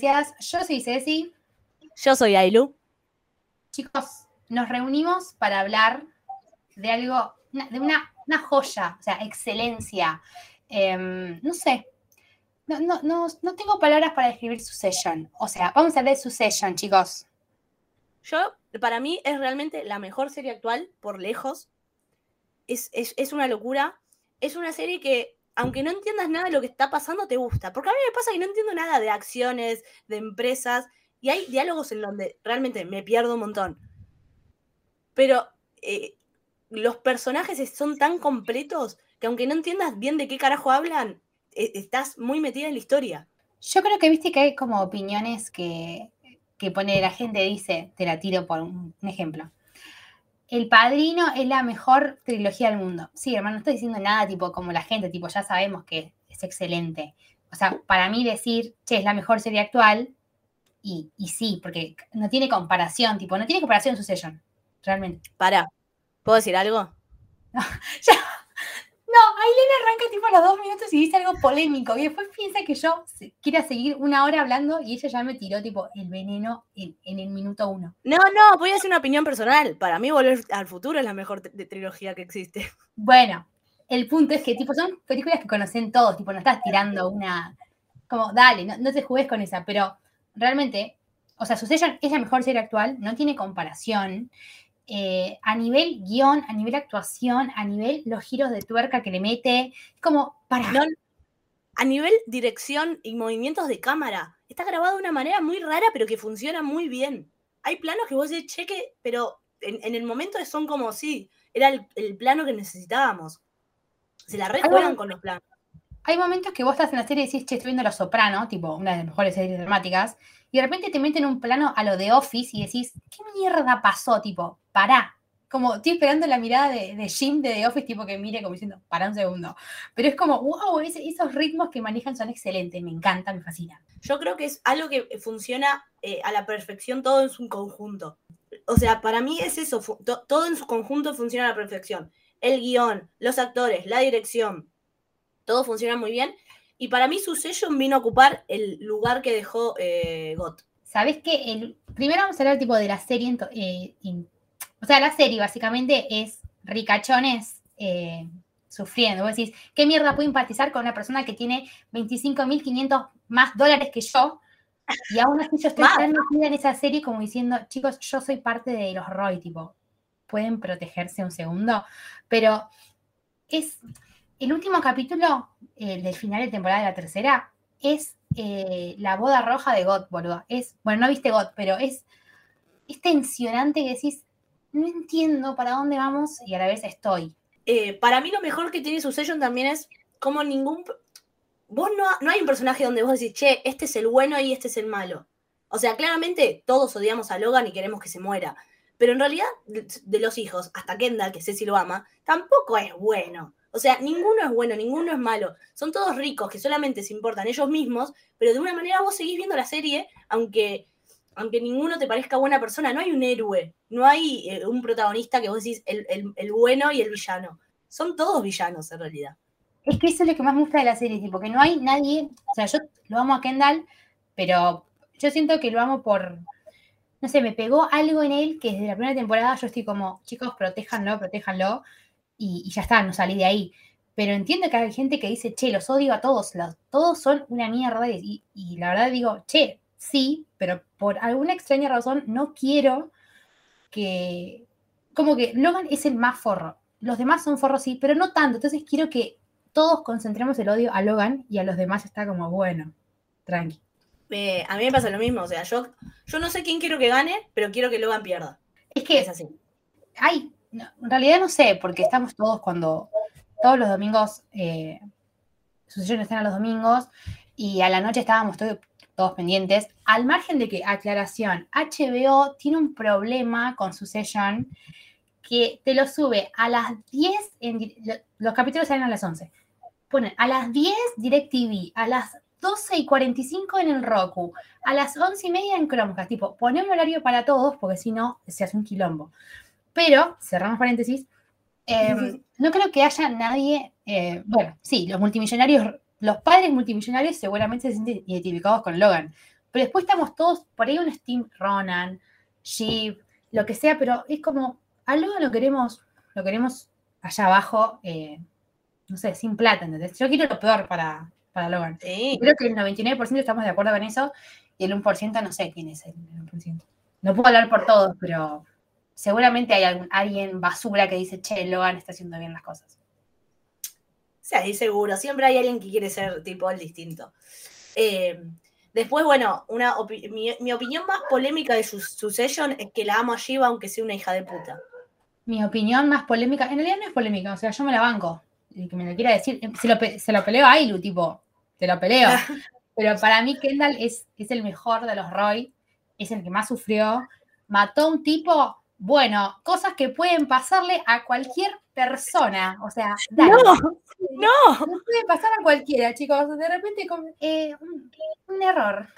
Yo soy Ceci. Yo soy Ailu. Chicos, nos reunimos para hablar de algo, de una, una joya, o sea, excelencia. Em, no sé, no, no, no, no tengo palabras para describir su session. O sea, vamos a hablar de su session, chicos. Yo, para mí, es realmente la mejor serie actual, por lejos. Es, es- es una locura. Es una serie que, aunque no entiendas nada de lo que está pasando, te gusta. Porque a mí me pasa que no entiendo nada de acciones, de empresas, y hay diálogos en donde realmente me pierdo un montón. Pero eh, los personajes son tan completos que aunque no entiendas bien de qué carajo hablan, eh, estás muy metida en la historia. Yo creo que viste que hay como opiniones que, que pone la gente, dice, te la tiro por un ejemplo. El Padrino es la mejor trilogía del mundo. Sí, hermano, no estoy diciendo nada tipo como la gente, tipo, ya sabemos que es excelente. O sea, para mí decir, che, es la mejor serie actual, y, y sí, porque no tiene comparación, tipo, no tiene comparación Succession, realmente. Para, ¿puedo decir algo? Ya. No, Ailena arranca tipo a los dos minutos y dice algo polémico y después piensa que yo quiera seguir una hora hablando y ella ya me tiró tipo el veneno en, en el minuto uno. No, no, voy a hacer una opinión personal. Para mí, Volver al Futuro es la mejor tri- trilogía que existe. Bueno, el punto es que tipo son películas que conocen todos, tipo no estás tirando una... Como, dale, no, no te jugues con esa, pero realmente, o sea, Succession es la mejor serie actual, no tiene comparación. Eh, a nivel guion, a nivel actuación, a nivel los giros de tuerca que le mete, es como, para, No, a nivel dirección y movimientos de cámara, está grabado de una manera muy rara, pero que funciona muy bien. Hay planos que vos decís, cheque, pero en, en el momento son como, sí, era el, el plano que necesitábamos. Se la rejuegan con los planos. Hay momentos que vos estás en la serie y decís, che, estoy viendo Los Soprano, tipo una de las mejores series dramáticas, y de repente te meten un plano a lo de Office y decís, ¿qué mierda pasó? Tipo, pará. Como estoy esperando la mirada de, Jim de The Office, tipo que mire como diciendo, pará un segundo. Pero es como, wow, ese- esos ritmos que manejan son excelentes, me encanta, me fascina. Yo creo que es algo que funciona eh, a la perfección todo en su conjunto. O sea, para mí es eso, todo en su conjunto funciona a la perfección. El guion, los actores, la dirección, todo funciona muy bien. Y para mí Succession vino a ocupar el lugar que dejó eh, GOT. ¿Sabés qué? El, primero vamos a hablar tipo de la serie. en to- eh, in- o sea, la serie básicamente es ricachones eh, sufriendo. Vos decís, ¿qué mierda puedo empatizar con una persona que tiene 25.500 más dólares que yo? Y aún así yo estoy tan metida en esa serie como diciendo, chicos, yo soy parte de los Roy, tipo, pueden protegerse un segundo. Pero es el último capítulo el del final de temporada de la tercera es eh, la boda roja de God, boludo. Es, bueno, no viste God, pero es, es tensionante que decís, no entiendo para dónde vamos y a la vez estoy. Eh, para mí lo mejor que tiene Succession también es como ningún... Vos no, no hay un personaje donde vos decís, che, este es el bueno y este es el malo. O sea, claramente todos odiamos a Logan y queremos que se muera. Pero en realidad, de, de los hijos, hasta Kendall, que Ceci lo ama, tampoco es bueno. O sea, ninguno es bueno, ninguno es malo. Son todos ricos que solamente se importan ellos mismos, pero de una manera vos seguís viendo la serie, aunque, aunque ninguno te parezca buena persona. No hay un héroe, no hay eh, un protagonista que vos decís el, el- el bueno y el villano. Son todos villanos en realidad. Es que eso es lo que más me gusta de la serie, tipo, que no hay nadie, o sea, yo lo amo a Kendall, pero yo siento que lo amo por, no sé, me pegó algo en él que desde la primera temporada yo estoy como, chicos, protéjanlo, protéjanlo, y, y ya está, no salí de ahí. Pero entiendo que hay gente que dice, che, los odio a todos, los, todos son una mierda, y, y la verdad digo, che, sí, pero por alguna extraña razón no quiero que, como que Logan es el más forro. Los demás son forros, sí, pero no tanto. Entonces quiero que todos concentremos el odio a Logan y a los demás está como, bueno, tranqui. Eh, a mí me pasa lo mismo, o sea, yo, yo no sé quién quiero que gane, pero quiero que Logan pierda. Es que, Es así. ay, no, en realidad no sé, porque estamos todos cuando, todos los domingos, eh, Sucesión están a los domingos, y a la noche estábamos todo- todos pendientes. Al margen de que, aclaración, HBO tiene un problema con Succession que te lo sube a las 10, en los capítulos salen a las 11. Ponen a las 10 DirecTV, a las 12 y 45 en el Roku, a las 11 y media en Chromecast. Tipo, ponemos horario para todos porque si no se hace un quilombo. Pero, cerramos paréntesis, eh, no creo que haya nadie, eh, bueno, sí, los multimillonarios, los padres multimillonarios seguramente se sienten identificados con Logan, pero después estamos todos, por ahí un Steve Ronan, Sheep, lo que sea, pero es como, a Logan lo queremos, lo queremos allá abajo, eh, no sé, sin plata, ¿entendés? Yo quiero lo peor para, para Logan. Sí. Creo que el 99% estamos de acuerdo con eso y el 1% no sé quién es el 1%. No puedo hablar por todos, pero seguramente hay algún- alguien basura que dice, che, Logan está haciendo bien las cosas. Sí, ahí seguro. Siempre hay alguien que quiere ser tipo el distinto. Eh, después, bueno, una opi- mi, mi opinión más polémica de su Succession es que la amo a Shiva aunque sea una hija de puta. Mi opinión más polémica, en realidad no es polémica, o sea, yo me la banco. Y que me lo quiera decir, se lo, pe- se lo peleo a Ailu, tipo, te lo peleo. Pero para mí Kendall es, es el mejor de los Roy, es el que más sufrió. Mató a un tipo, bueno, cosas que pueden pasarle a cualquier persona. O sea, dale. ¡No! ¡No! No puede pasar a cualquiera, chicos. De repente, como, eh, un, un error.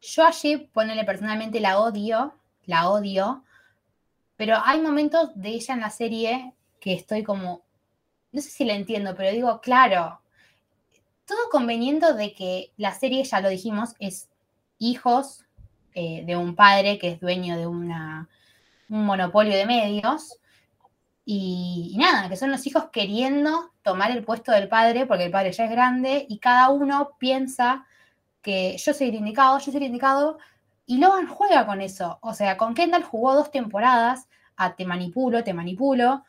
Yo a Jeep, ponele personalmente, la odio, la odio, pero hay momentos de ella en la serie que estoy como, no sé si la entiendo, pero digo, claro, todo conveniendo de que la serie, ya lo dijimos, es hijos eh, de un padre que es dueño de una, un monopolio de medios. Y, nada, que son los hijos queriendo tomar el puesto del padre, porque el padre ya es grande, y cada uno piensa que yo soy el indicado, yo soy el indicado, y Logan juega con eso. O sea, con Kendall jugó dos temporadas a te manipulo, te manipulo.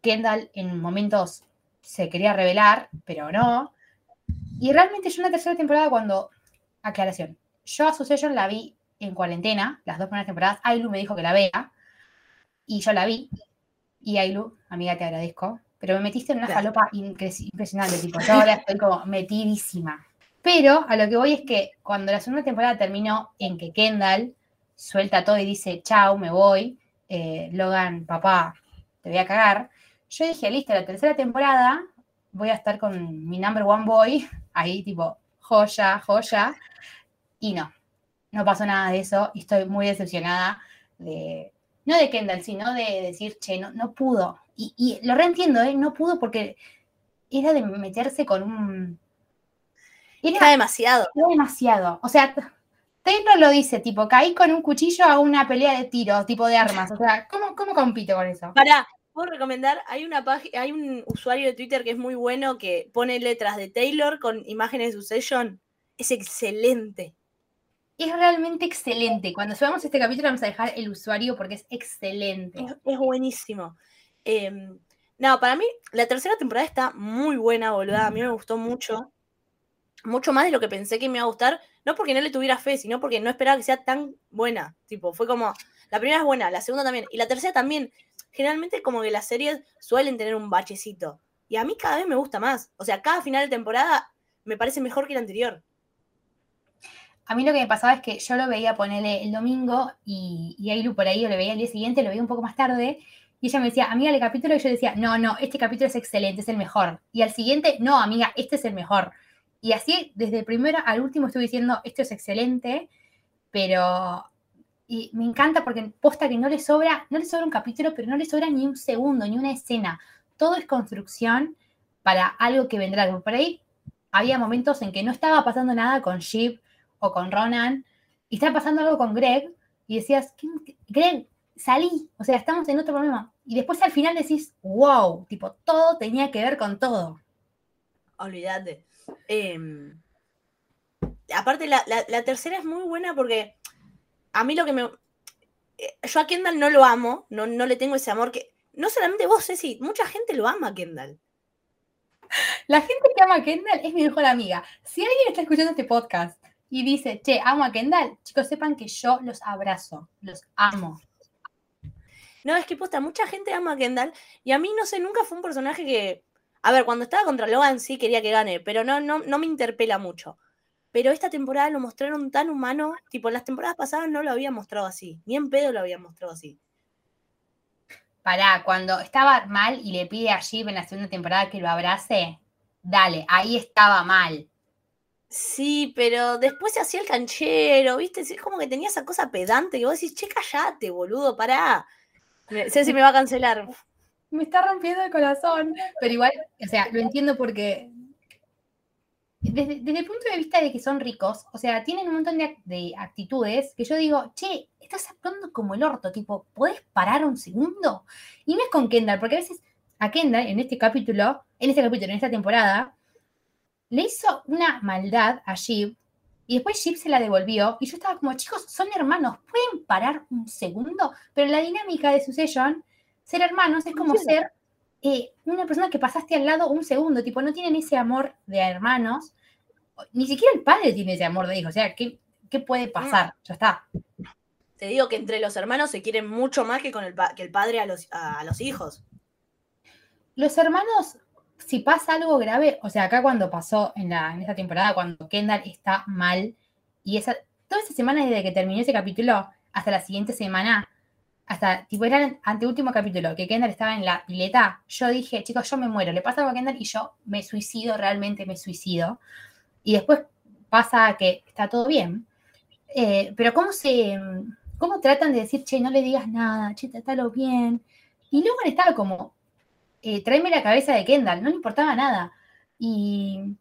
Kendall en momentos se quería revelar, pero no. Y realmente yo en la tercera temporada cuando, aclaración, yo a Succession la vi en cuarentena, las dos primeras temporadas, Ailu me dijo que la vea, y yo la vi, y Ailu, amiga, te agradezco, pero me metiste en una Claro. falopa incre- impresionante, tipo, yo ahora estoy como metidísima. Pero a lo que voy es que cuando la segunda temporada terminó en que Kendall suelta todo y dice, chau, me voy, eh, Logan, papá, te voy a cagar, yo dije, listo, la tercera temporada voy a estar con mi number one boy, ahí tipo, joya, joya, y no, no pasó nada de eso, y estoy muy decepcionada de, no de Kendall, sino de decir, che, no, no pudo, y, y lo reentiendo, ¿eh? no pudo porque era de meterse con un... Era Era, demasiado. era demasiado, o sea, Taylor lo dice, tipo, caí con un cuchillo a una pelea de tiros, tipo de armas, o sea, ¿cómo, cómo compito con eso? Pará, puedo recomendar, hay una página, hay un usuario de Twitter que es muy bueno que pone letras de Taylor con imágenes de Succession. Es excelente. Es realmente excelente. Cuando subamos este capítulo vamos a dejar el usuario porque es excelente. Es, buenísimo. Eh, no, para mí, la tercera temporada está muy buena, boluda. A mí me gustó mucho. Mucho más de lo que pensé que me iba a gustar. No porque no le tuviera fe, sino porque no esperaba que sea tan buena. Tipo, fue como. La primera es buena, la segunda también. Y la tercera también. Generalmente, como que las series suelen tener un bachecito. Y a mí cada vez me gusta más. O sea, cada final de temporada me parece mejor que la anterior. A mí lo que me pasaba es que yo lo veía ponerle el domingo y, y Ailu por ahí yo lo veía el día siguiente, lo veía un poco más tarde. Y ella me decía, amiga, el capítulo. Y yo decía, no, no, este capítulo es excelente, es el mejor. Y al siguiente, no, amiga, este es el mejor. Y así, desde el primero al último, estuve diciendo, esto es excelente, pero y me encanta porque posta que no le sobra, no le sobra un capítulo, pero no le sobra ni un segundo, ni una escena. Todo es construcción para algo que vendrá. Por ahí había momentos en que no estaba pasando nada con Sheep o con Ronan, y estaba pasando algo con Greg, y decías, ¿qué- Greg, salí, o sea, estamos en otro problema. Y después al final decís, wow, tipo, todo tenía que ver con todo. Olvídate. Em, aparte, la, la- la tercera es muy buena porque a mí lo que me. eh, Yo a Kendall no lo amo, no, no le tengo ese amor que. No solamente vos, Ceci, mucha gente lo ama a Kendall. La gente que ama a Kendall es mi mejor amiga. Si alguien está escuchando este podcast y dice, che, amo a Kendall, chicos, sepan que yo los abrazo, los amo. No, es que posta, mucha gente ama a Kendall y a mí, no sé, nunca fue un personaje que. A ver, cuando estaba contra Logan sí quería que gane, pero no, no, no me interpela mucho. Pero esta temporada lo mostraron tan humano, tipo, las temporadas pasadas no lo habían mostrado así, ni en pedo lo habían mostrado así. Pará, cuando estaba mal y le pide a Jeep en la segunda temporada que lo abrace, dale, ahí estaba mal. Sí, pero después se hacía el canchero, ¿viste? Es como que tenía esa cosa pedante que vos decís, che, callate, boludo, pará. Me- Ceci me va a cancelar. Me está rompiendo el corazón. Pero igual, o sea, lo entiendo porque desde, desde el punto de vista de que son ricos, o sea, tienen un montón de, de actitudes que yo digo, che, estás actuando como el orto, tipo, ¿podés parar un segundo? Y no es con Kendall, porque a veces a Kendall en este capítulo, en este capítulo, en esta temporada, le hizo una maldad a Jeep y después Jeep se la devolvió y yo estaba como, chicos, son hermanos, ¿pueden parar un segundo? Pero la dinámica de Succession, ser hermanos es como ser eh, una persona que pasaste al lado un segundo, tipo, no tienen ese amor de hermanos, ni siquiera el padre tiene ese amor de hijos, o sea, ¿qué, qué puede pasar? Ya está. Te digo que entre los hermanos se quieren mucho más que con el, pa- que el padre a los, a los hijos. Los hermanos, si pasa algo grave, o sea, acá cuando pasó en, la, en esta temporada, cuando Kendall está mal, y esa, toda esa semana desde que terminó ese capítulo hasta la siguiente semana, hasta, tipo, era el anteúltimo capítulo, que Kendall estaba en la pileta, yo dije, chicos, yo me muero, le pasa algo a Kendall y yo me suicido, realmente me suicido. Y después pasa que está todo bien. Eh, pero cómo se, cómo tratan de decir, che, no le digas nada, che, trátalo bien. Y luego estaba como, eh, tráeme la cabeza de Kendall, no le importaba nada. Y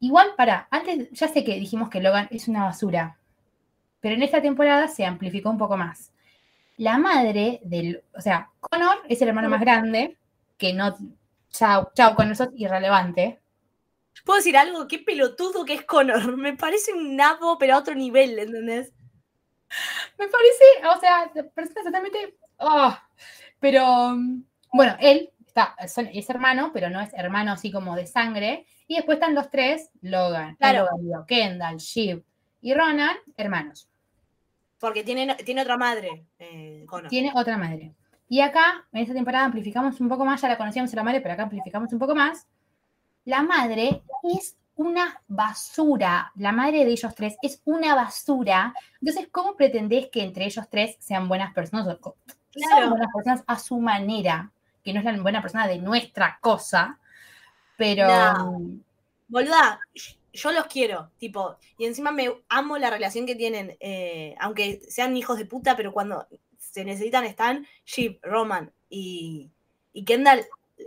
igual, para, antes ya sé que dijimos que Logan es una basura, pero en esta temporada se amplificó un poco más. La madre del, o sea, Connor es el hermano más grande, que no, chao, chao, Connor, sos irrelevante. ¿Puedo decir algo? Qué pelotudo que es Connor. Me parece un nabo, pero a otro nivel, ¿entendés? Me parece, o sea, personas totalmente. oh, Pero mm, bueno, él está, son- es hermano, pero no es hermano así como de sangre. Y después están los tres: Logan, Claro. Kendall, Shiv y Ronan, hermanos. Porque tiene, tiene otra madre, eh. Tiene otra madre. Y acá, en esta temporada, amplificamos un poco más. Ya la conocíamos a la madre, pero acá amplificamos un poco más. La madre es una basura. La madre de ellos tres es una basura. Entonces, ¿cómo pretendés que entre ellos tres sean buenas personas? O- Son Claro. buenas personas a su manera, que no es la buena persona de nuestra cosa, pero No. Boluda, yo los quiero, tipo, y encima me amo la relación que tienen, eh, aunque sean hijos de puta, pero cuando se necesitan están Jeep, Roman y, y Kendall,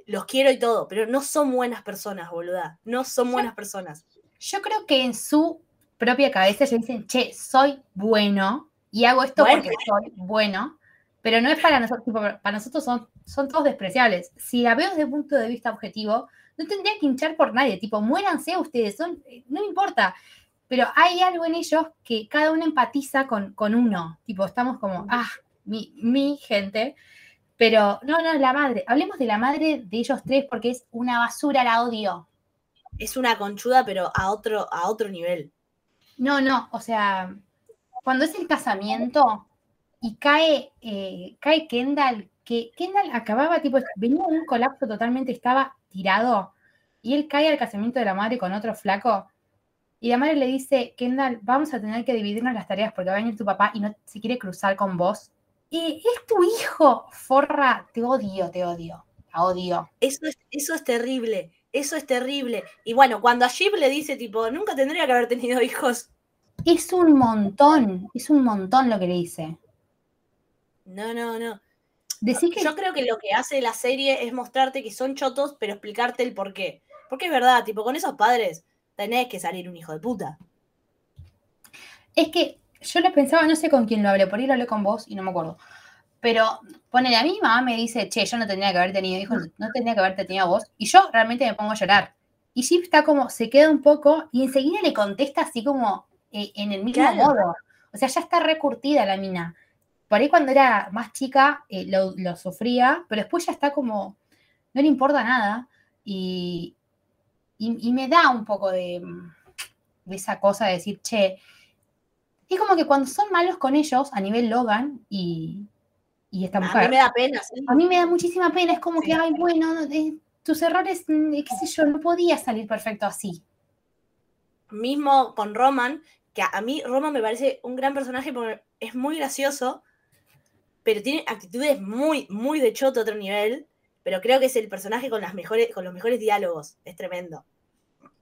los quiero y todo, pero no son buenas personas, boluda, no son buenas personas. yo creo que en su propia cabeza ellos dicen, che, soy bueno y hago esto Bueno. porque soy bueno, pero no es para nosotros, tipo, para nosotros son, son todos despreciables. Si la veo desde un punto de vista objetivo, no tendría que hinchar por nadie, tipo, muéranse ustedes, son, no me importa. Pero hay algo en ellos que cada uno empatiza con, con uno, tipo, estamos como, ah, mi, mi gente. Pero no, no, la madre, hablemos de la madre de ellos tres porque es una basura, la odio. Es una conchuda, pero a otro, a otro nivel. No, no, o sea, cuando es el casamiento y cae, eh, cae Kendall, que Kendall acababa, tipo, venía un colapso totalmente, estaba tirado, y él cae al casamiento de la madre con otro flaco, y la madre le dice, Kendall, vamos a tener que dividirnos las tareas porque va a venir tu papá y no se quiere cruzar con vos. Y es tu hijo, forra, te odio, te odio, la odio. Eso es, eso es terrible, eso es terrible. Y bueno, cuando a Jeep le dice, tipo, nunca tendría que haber tenido hijos. Es un montón, es un montón lo que le dice. No, no, no. Decís que Yo creo que lo que hace la serie es mostrarte que son chotos, pero explicarte el por qué. Porque es verdad, tipo, con esos padres tenés que salir un hijo de puta. Es que yo lo pensaba, no sé con quién lo hablé, por ahí lo hablé con vos y no me acuerdo. Pero ponele, a mi mamá me dice, che, yo no tendría que haber tenido hijos, no tendría que haberte tenido vos. Y yo realmente me pongo a llorar. Y Jeep está como, se queda un poco y enseguida le contesta así como eh, en el mismo Claro. modo. O sea, ya está recurtida la mina. Por ahí cuando era más chica eh, lo, lo sufría, pero después ya está como, no le importa nada. Y, y, y me da un poco de, de esa cosa de decir, che, es como que cuando son malos con ellos, a nivel Logan y, y esta A mujer, mí me da pena, sí. a mí me da muchísima pena, es como Sí. que, ay, bueno, eh, tus errores, mm, eh, qué sé yo, no podía salir perfecto así. Mismo con Roman, que a, a mí Roman me parece un gran personaje porque es muy gracioso, pero tiene actitudes muy, muy de choto a otro nivel. Pero creo que es el personaje con, las mejores, con los mejores diálogos. Es tremendo.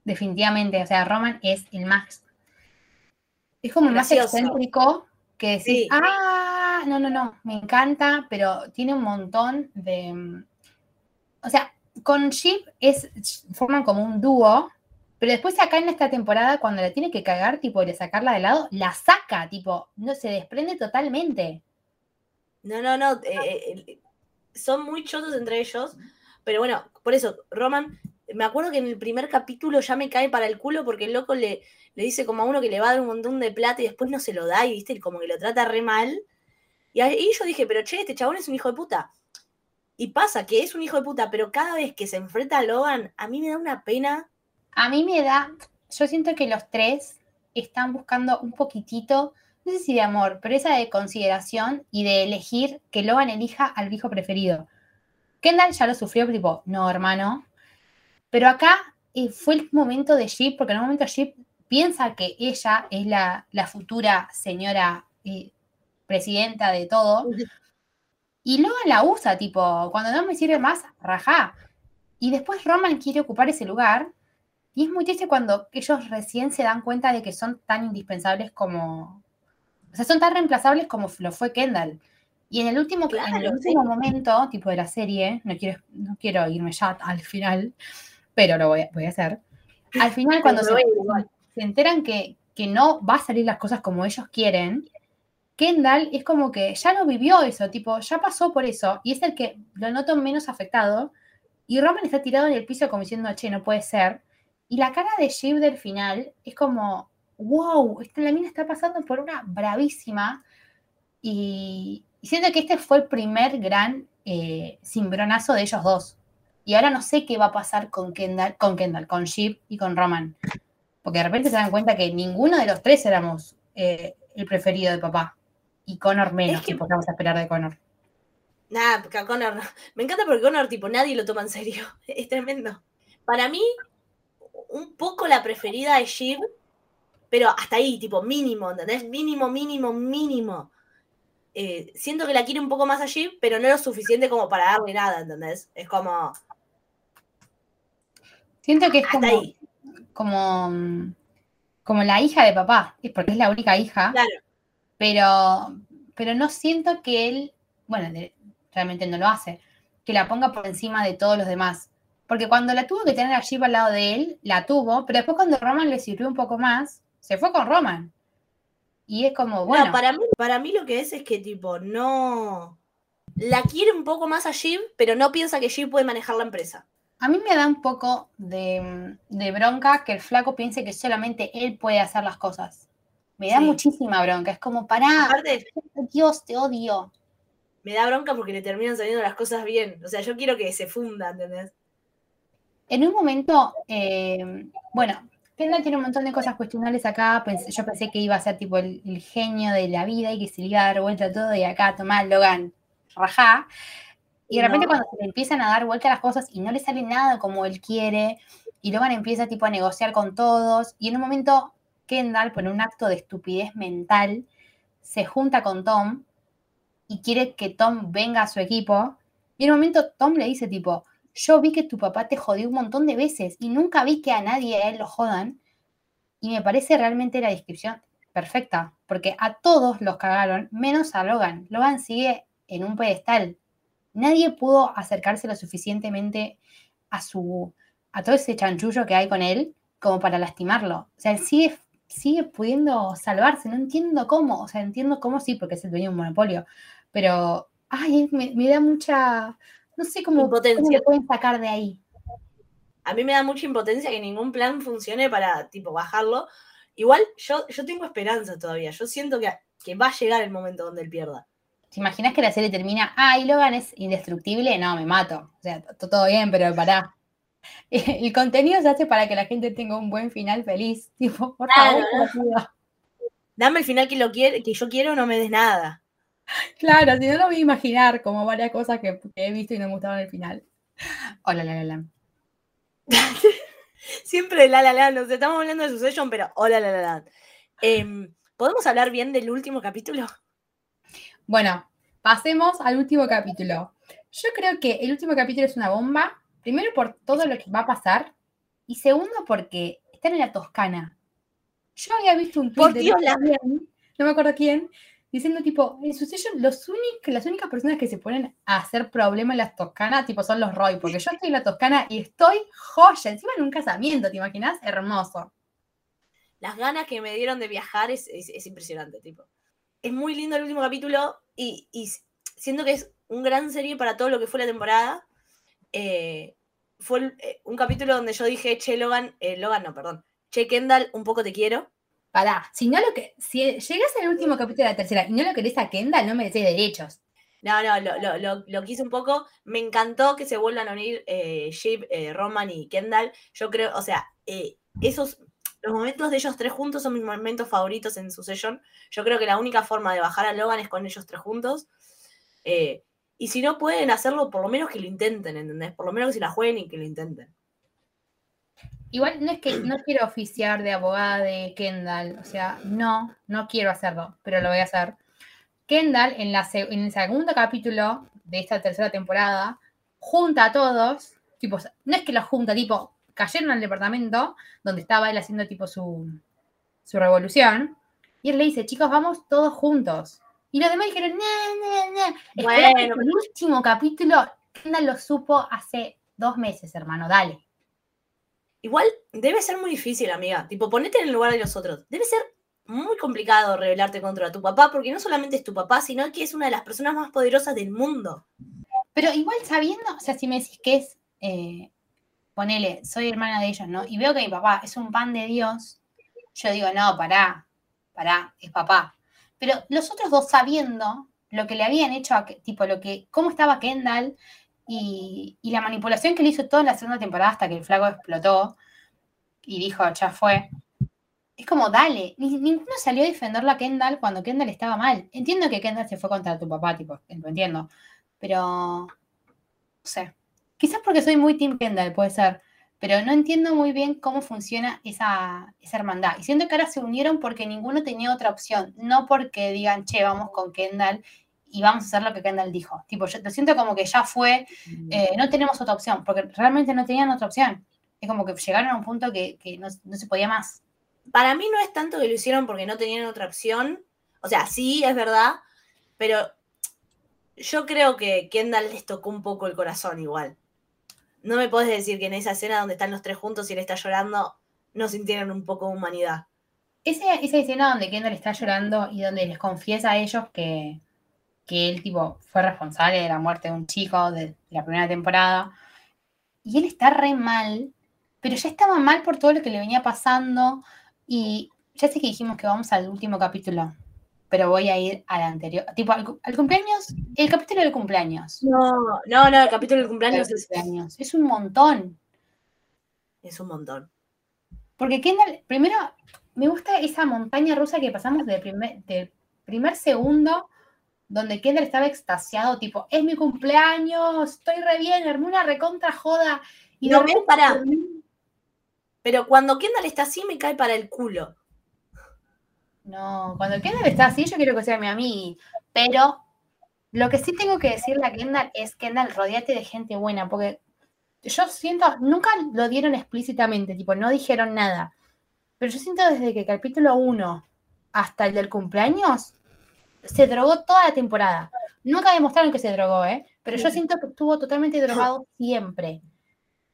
Definitivamente, o sea, Roman es el más, es como el más excéntrico que decís, Sí. ah, no, no, no, me encanta, pero tiene un montón de, o sea, con Sheep es, forman como un dúo, pero después acá en esta temporada, cuando la tiene que cagar, tipo, de sacarla de lado, la saca, tipo, no se desprende totalmente. No, no, no. eh, eh, eh, son muy chotos entre ellos. Pero bueno, por eso, Roman, me acuerdo que en el primer capítulo ya me cae para el culo porque el loco le, le dice como a uno que le va a dar un montón de plata y después no se lo da y viste, como que lo trata re mal. Y ahí yo dije, pero che, este chabón es un hijo de puta. Y pasa que es un hijo de puta, pero cada vez que se enfrenta a Logan, a mí me da una pena. A mí me da, yo siento que los tres están buscando un poquitito, no sé si de amor, pero esa de consideración y de elegir que Logan elija al hijo preferido. Kendall ya lo sufrió, tipo, no, hermano. Pero acá eh, fue el momento de Jeep, porque en un momento Jeep piensa que ella es la, la futura señora eh, presidenta de todo. Y Logan la usa, tipo, cuando no me sirve más, rajá. Y después Roman quiere ocupar ese lugar. Y es muy triste cuando ellos recién se dan cuenta de que son tan indispensables como. O sea, son tan reemplazables como lo fue Kendall. Y en el último, en el último momento, tipo de la serie, no quiero, no quiero irme ya al final, pero lo voy a, voy a hacer. Al final, cuando se enteran que, que no va a salir las cosas como ellos quieren, Kendall es como que ya lo vivió eso, tipo, ya pasó por eso, y es el que lo noto menos afectado, y Roman está tirado en el piso como diciendo, che, no puede ser, y la cara de Shiv del final es como, wow, esta, la mina está pasando por una bravísima, y, y siento que este fue el primer gran eh, cimbronazo de ellos dos, y ahora no sé qué va a pasar con Kendall, con Kendall, con Shiv y con Roman, porque de repente se dan cuenta que ninguno de los tres éramos eh, el preferido de papá. Y Connor menos, Es que- ¿qué vamos a esperar de Connor? Nada, porque a Connor. Me encanta porque Connor, tipo, nadie lo toma en serio. Es tremendo. Para mí, un poco la preferida es Shiv, pero hasta ahí, tipo, mínimo, ¿entendés? Mínimo, mínimo, mínimo. Eh, siento que la quiere un poco más a Shiv, pero no lo suficiente como para darle nada, ¿entendés? Es como. Siento que es Hasta como, ahí. como, como la hija de papá, es porque es la única hija, Claro. pero, pero no siento que él, bueno, realmente no lo hace, que la ponga por encima de todos los demás. Porque cuando la tuvo que tener a Shiv al lado de él, la tuvo, pero después cuando Roman le sirvió un poco más, se fue con Roman. Y es como, bueno, No, para mí, para mí lo que es es que, tipo, no. La quiere un poco más a Shiv, pero no piensa que Shiv puede manejar la empresa. A mí me da un poco de, de bronca que el flaco piense que solamente él puede hacer las cosas. Me da Sí. muchísima bronca. Es como, pará, Aparte, Dios, te odio. me da bronca porque le terminan saliendo las cosas bien. O sea, yo quiero que se funda, ¿entendés? En un momento, eh, bueno, Kendall tiene un montón de cosas cuestionables acá. Pensé- yo pensé que iba a ser tipo el, el genio de la vida y que se le iba a dar vuelta a todo y acá, tomá, Logan, rajá. Y de No. repente cuando se le empiezan a dar vuelta las cosas y no le sale nada como él quiere, y Logan empieza tipo a negociar con todos, y en un momento Kendall, por un acto de estupidez mental, se junta con Tom y quiere que Tom venga a su equipo, y en un momento Tom le dice tipo, yo vi que tu papá te jodió un montón de veces y nunca vi que a nadie a él lo jodan, y me parece realmente la descripción perfecta, porque a todos los cagaron, menos a Logan. Logan sigue en un pedestal. Nadie pudo acercarse lo suficientemente a su a todo ese chanchullo que hay con él como para lastimarlo. O sea, él sigue sigue pudiendo salvarse, no entiendo cómo, o sea, entiendo cómo sí, porque es el dueño de un monopolio, pero, ay, me, me da mucha, no sé cómo, cómo Impotencia. lo pueden sacar de ahí. A mí me da mucha impotencia que ningún plan funcione para, tipo, bajarlo. Igual yo, yo tengo esperanza todavía. Yo siento que, que va a llegar el momento donde él pierda. ¿Te imaginas que la serie termina, ay, Logan es indestructible? No, me mato. O sea, todo bien, pero pará. El contenido se hace para que la gente tenga un buen final feliz. Tipo, por favor. Dame el final que, lo quiere, que yo quiero, no me des nada. Claro, si no lo voy a imaginar como varias cosas que, que he visto y no me gustaron el final. Hola, la, la, la. Siempre la la la, nos estamos hablando de Succession, pero hola la la la. Em, ¿Podemos hablar bien del último capítulo? Bueno, pasemos al último capítulo. Yo creo que el último capítulo es una bomba. Primero por todo lo que va a pasar. Y segundo porque están en la Toscana. Yo había visto un tweet Por de Dios, quién, no me acuerdo quién, diciendo tipo, en Succession los únic- las únicas personas que se ponen a hacer problema en la Toscana, tipo, son los Roy, porque yo estoy en la Toscana y estoy joya, encima en un casamiento, ¿te imaginas? Hermoso. Las ganas que me dieron de viajar es, es- es impresionante, tipo. Es muy lindo el último capítulo y, y siento que es un gran serie para todo lo que fue la temporada. Eh, fue eh, un capítulo donde yo dije, che, Logan, eh, Logan no, perdón, che, Kendall, un poco te quiero. Pará, si no lo que, si llegas al último capítulo de la tercera y no lo querés a Kendall, no mereces derechos. No, no, lo, lo, lo, quise un poco. Me encantó que se vuelvan a unir eh, eh, Roman y Kendall. Yo creo, o sea, eh, esos, los momentos de ellos tres juntos son mis momentos favoritos en Succession. Yo creo que la única forma de bajar a Logan es con ellos tres juntos. Eh, y si no pueden hacerlo, por lo menos que lo intenten, ¿entendés? Por lo menos que se la jueguen y que lo intenten. Igual no es que no quiero oficiar de abogada de Kendall, o sea, no, no quiero hacerlo, pero lo voy a hacer. Kendall en, la, en el segundo capítulo de esta tercera temporada junta a todos, tipo, no es que los junta, tipo, cayeron al departamento donde estaba él haciendo tipo su, su revolución, y él le dice, chicos, vamos todos juntos. Y los demás dijeron, no, no, no. Bueno, el último capítulo, Kendall lo supo hace dos meses, hermano, dale. Igual debe ser muy difícil, amiga. Tipo, ponete en el lugar de los otros. Debe ser muy complicado rebelarte contra tu papá, porque no solamente es tu papá, sino que es una de las personas más poderosas del mundo. Pero igual sabiendo, o sea, si me decís que es, eh, ponele, soy hermana de ellos, ¿no? Y veo que mi papá es un pan de Dios, yo digo, no, pará, pará, es papá. Pero los otros dos sabiendo lo que le habían hecho, a, tipo, lo que, cómo estaba Kendall y, la manipulación que le hizo toda la segunda temporada hasta que el flaco explotó y dijo, ya fue. Es como, dale, ni- ninguno salió a defenderlo a Kendall cuando Kendall estaba mal. Entiendo que Kendall se fue contra tu papá, tipo, lo entiendo. Pero, no sé. Quizás porque soy muy Team Kendall, puede ser. Pero no entiendo muy bien cómo funciona esa, esa hermandad. Y siento que ahora se unieron porque ninguno tenía otra opción. No porque digan, che, vamos con Kendall y vamos a hacer lo que Kendall dijo. Tipo, yo lo siento como que ya fue, eh, no tenemos otra opción, porque realmente no tenían otra opción. Es como que llegaron a un punto que, que no, no se podía más. Para mí no es tanto que lo hicieron porque no tenían otra opción. O sea, sí, es verdad, pero yo creo que Kendall les tocó un poco el corazón igual. No me podés decir que en esa escena donde están los tres juntos y él está llorando, no sintieron un poco de humanidad. Ese- esa escena donde Kendall está llorando y donde les confiesa a ellos que, que él tipo fue responsable de la muerte de un chico de la primera temporada. Y él está re mal, pero ya estaba mal por todo lo que le venía pasando. Y ya sé que dijimos que vamos al último capítulo, pero voy a ir al anterior. Tipo, al, cu- al cumpleaños, el capítulo del cumpleaños. No, no, no, el capítulo del El cumpleaños es, cumpleaños. Es un montón. es un montón. Porque Kendall, primero, me gusta esa montaña rusa que pasamos del primer, del primer segundo, donde Kendall estaba extasiado, tipo, es mi cumpleaños, estoy re bien, armé una recontra joda. Y No, pará. termina- Pero cuando Kendall está así, me cae para el culo. No, cuando Kendall está así, yo quiero que sea mi amiga. Pero lo que sí tengo que decirle a Kendall es, Kendall, rodeate de gente buena, porque yo siento, nunca lo dieron explícitamente, tipo, no dijeron nada. Pero yo siento desde que el capítulo 1 hasta el del cumpleaños, se drogó toda la temporada. Nunca demostraron que se drogó, ¿eh? Pero yo siento que estuvo totalmente drogado siempre.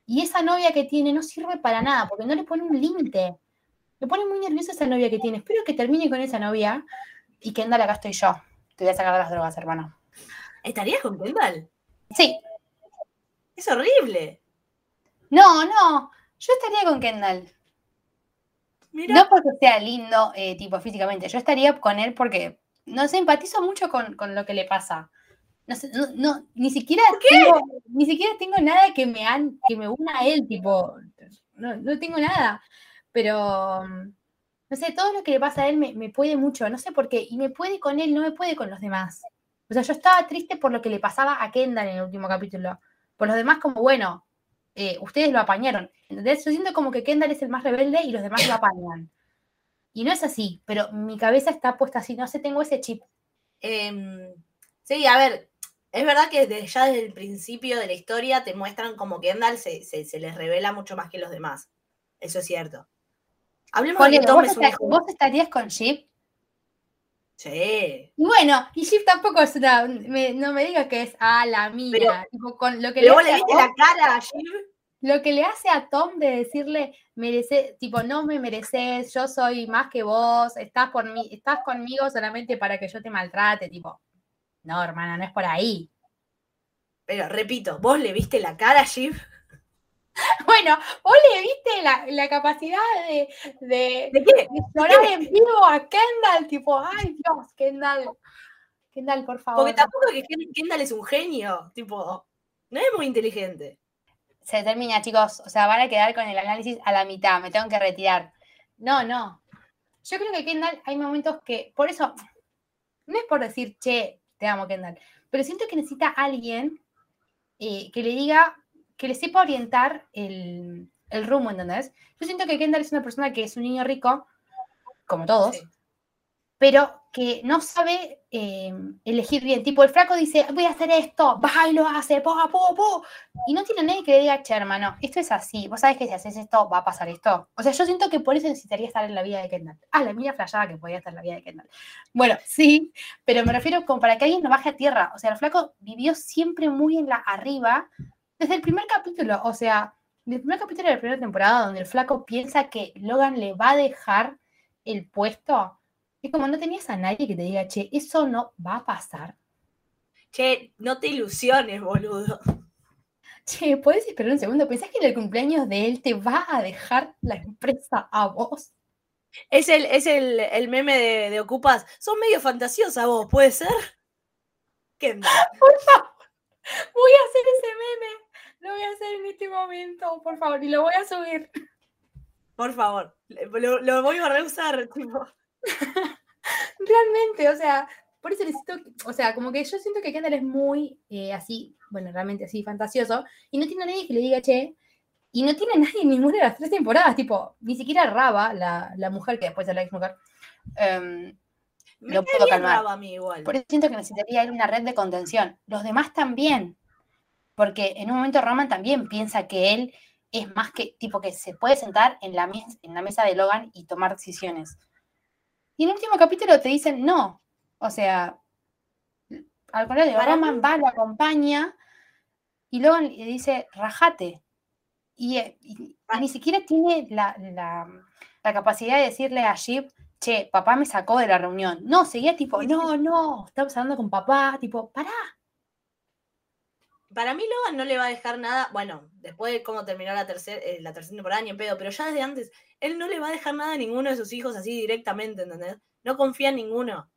Y esa novia que tiene no sirve para nada, porque no le pone un límite. Me pone muy nerviosa esa novia que tiene. Espero que termine con esa novia y Kendall, acá estoy yo. Te voy a sacar de las drogas, hermano. ¿Estarías con Kendall? Sí. Es horrible. No, no. Yo estaría con Kendall. No porque sea lindo, eh, tipo físicamente. Yo estaría con él porque no sé, empatizo mucho con, con lo que le pasa. No sé, no, no, ni siquiera tengo, ni siquiera tengo nada que me han, que me una a él, tipo, no, no tengo nada. Pero no sé, todo lo que le pasa a él me, me puede mucho, no sé por qué. Y me puede con él, no me puede con los demás. O sea, yo estaba triste por lo que le pasaba a Kendall en el último capítulo. Por los demás, como bueno, eh, ustedes lo apañaron. ¿Entendés? Yo siento como que Kendall es el más rebelde y los demás lo apañan. Y no es así, pero mi cabeza está puesta así, no sé, tengo ese chip. Em, sí, a ver, es verdad que desde, ya desde el principio de la historia te muestran como Kendall se, se, se les revela mucho más que los demás. Eso es cierto. Hablemos de Ponele, que Tom ¿vos, es un esta- hijo. vos estarías con Chip. Sí. Y bueno, y Chip tampoco es una. me- no me digas que es a la mía. tipo, con lo que Pero le vos le viste la cara a Shiv. Lo que le hace a Tom de decirle, merece, tipo, no me mereces, yo soy más que vos, estás por mí, estás conmigo solamente para que yo te maltrate, tipo, no, hermana, no es por ahí. Pero repito, vos le viste la cara a Shiv. Bueno, vos le viste la, la capacidad de, de, ¿De qué? de llorar en vivo a Kendall, tipo, ay Dios, Kendall, Kendall, por favor. Porque tampoco es que Ken- Kendall es un genio. Tipo, no es muy inteligente. Se termina, chicos, o sea, van a quedar con el análisis a la mitad, me tengo que retirar. No, no. Yo creo que Kendall hay momentos que, por eso, no es por decir, che, te amo, Kendall, pero siento que necesita alguien eh, que le diga, que le sepa orientar el, el rumbo, ¿entendés? Yo siento que Kendall es una persona que es un niño rico, como todos. Pero que no sabe eh, elegir bien. Tipo, el flaco dice, voy a hacer esto, va y lo hace, po, po, po. Y no tiene nadie que le diga, che, hermano, esto es así. Vos sabés que si haces esto, va a pasar esto. O sea, yo siento que por eso necesitaría estar en la vida de Kendall. Ah, la mía flayada que podía estar en la vida de Kendall. Bueno, sí, pero me refiero como para que alguien no baje a tierra. O sea, el flaco vivió siempre muy en la arriba desde el primer capítulo. O sea, del primer capítulo de la primera temporada, donde el flaco piensa que Logan le va a dejar el puesto. Es como no tenías a nadie que te diga, che, eso no va a pasar. Che, no te ilusiones, boludo. Che, ¿puedes esperar un segundo? ¿Pensás que en el cumpleaños de él te va a dejar la empresa a vos? Es el, es el, el meme de, de Ocupas. Son medio fantasiosa vos, ¿puede ser? Kendall. Voy a hacer ese meme. Lo voy a hacer en este momento, por favor, y lo voy a subir. Por favor. Lo, lo voy a reusar, tipo. Realmente, o sea, por eso necesito, o sea, como que yo siento que Kendall es muy eh, así, bueno, realmente así fantasioso, y no tiene a nadie que le diga, che, y no tiene a nadie en ninguna de las tres temporadas, tipo, ni siquiera Raba, la, la mujer que después es la ex mujer, em, Me Lo puedo calmar. A mí igual. por eso siento que necesitaría él una red de contención. Los demás también, porque en un momento Roman también piensa que él es más que, tipo, que se puede sentar en la, mes- en la mesa de Logan y tomar decisiones. Y en el último capítulo te dicen no. O sea, al contrario, Roman va, lo acompaña y Logan le dice, rajate. Y, eh, y- y ni siquiera tiene la, la- la capacidad de decirle a Jeep, che, papá me sacó de la reunión. No, seguía tipo, no, no, estamos hablando con papá, tipo, pará. Para mí Logan no le va a dejar nada, bueno, después de cómo terminó la tercera la tercera temporada ni en pedo, pero ya desde antes, él no le va a dejar nada a ninguno de sus hijos así directamente, ¿entendés? No confía en ninguno.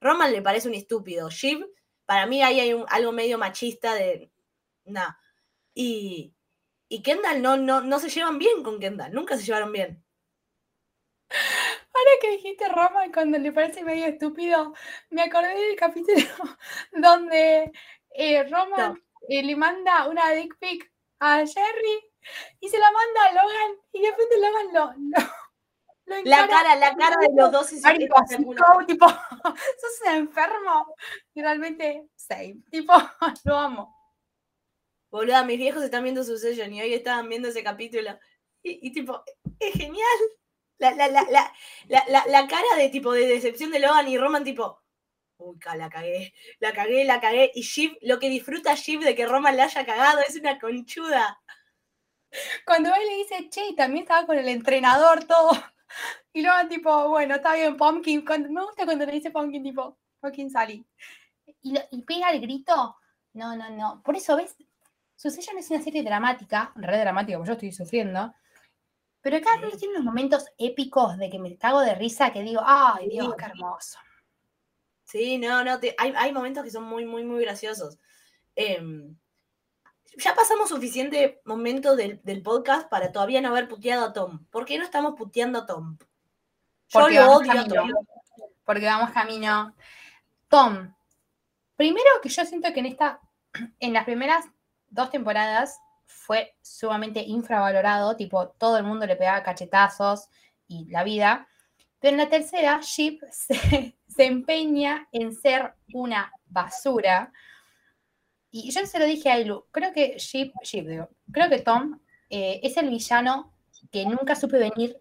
Roman le parece un estúpido. Shiv, para mí ahí hay un- algo medio machista de... Nah. Y, y Kendall no, no, no se llevan bien con Kendall, nunca se llevaron bien. Ahora que dijiste Roman cuando le parece medio estúpido, me acordé del capítulo donde eh, Roman No. Eh, le manda una dick pic a Jerry y se la manda a Logan y de repente Logan lo, lo, lo La cara, la cara de los dos es Marico, como, tipo, sos un enfermo. Y realmente, same. Tipo, lo amo. Boluda, mis viejos están viendo su session y hoy estaban viendo ese capítulo. Y, y tipo, es genial. La, la, la, la, la, la, la cara de tipo de decepción de Logan y Roman, tipo, uy, la cagué, la cagué, la cagué. Y Shiv, lo que disfruta Shiv de que Roman la haya cagado es una conchuda. Cuando él le dice, che, también estaba con el entrenador, todo. Y luego tipo, bueno, está bien, Pumpkin. cuando- me gusta cuando le dice Pumpkin, tipo, Pumpkin Sally. Y, lo- y pega el grito. No, no, no. Por eso, ¿ves? Succession es una serie dramática, re dramática, como yo estoy sufriendo. Pero cada uno tiene unos momentos épicos de que me cago de risa que digo, ay, Dios, qué hermoso. Sí, no, no, te- hay, hay momentos que son muy, muy, muy graciosos. Em, ya pasamos suficiente momento del, del podcast para todavía no haber puteado a Tom. ¿Por qué no estamos puteando a Tom? Yo Porque lo odio a camino. Tom. Porque vamos camino. Tom, primero que yo siento que en esta, en las primeras dos temporadas fue sumamente infravalorado, tipo todo el mundo le pegaba cachetazos y la vida. Pero en la tercera, Sheep se, se empeña en ser una basura. Y yo se lo dije a Ailu, creo que Sheep, Sheep digo, creo que Tom eh, es el villano que nunca supe venir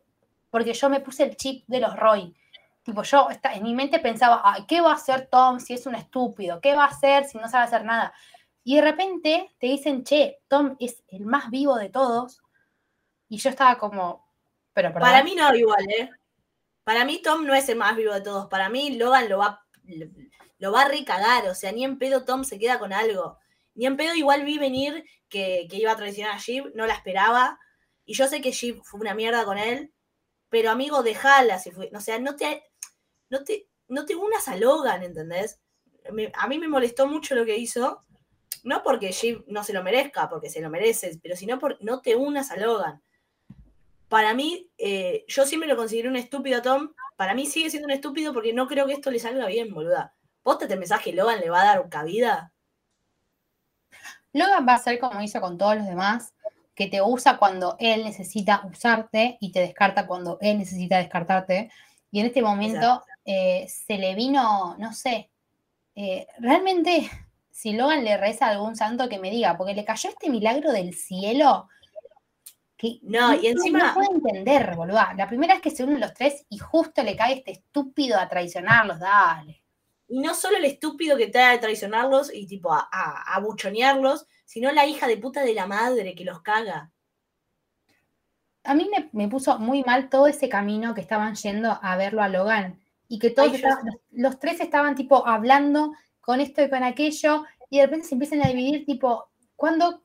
porque yo me puse el chip de los Roy. Tipo, yo en mi mente pensaba, Ay, ¿qué va a hacer Tom si es un estúpido? ¿Qué va a hacer si no sabe hacer nada? Y de repente te dicen, che, Tom es el más vivo de todos. Y yo estaba como, pero perdón. Para mí no igual, ¿eh? Para mí Tom no es el más vivo de todos. Para mí Logan lo va, lo va a recagar. O sea, ni en pedo Tom se queda con algo. Ni en pedo igual vi venir que, que iba a traicionar a Sheep. No la esperaba. Y yo sé que Sheep fue una mierda con él. Pero amigo, dejala. Si fue, o sea, no te, no te, no te unas a Logan, ¿entendés? A mí me molestó mucho lo que hizo. No porque Sheep no se lo merezca, porque se lo merece, pero sino por no te unas a Logan para mí, eh, yo siempre lo consideré un estúpido a Tom. Para mí sigue siendo un estúpido porque no creo que esto le salga bien, boluda. ¿Vos te pensás que Logan le va a dar cabida? Logan va a ser como hizo con todos los demás, que te usa cuando él necesita usarte y te descarta cuando él necesita descartarte. Y en este momento eh, se le vino, no sé, eh, realmente si Logan le reza a algún santo que me diga, porque le cayó este milagro del cielo. Que No, y encima- No puedo entender, boluda. La primera vez que se unen los tres y justo le cae este estúpido a traicionarlos, dale. Y no solo el estúpido que trae a traicionarlos y tipo a, a, a buchonearlos, sino la hija de puta de la madre que los caga. a mí me, me puso muy mal todo ese camino que estaban yendo a verlo a Logan y que todos Ay, yo estaban- los, los tres estaban tipo hablando con esto y con aquello y de repente se empiezan a dividir tipo cuando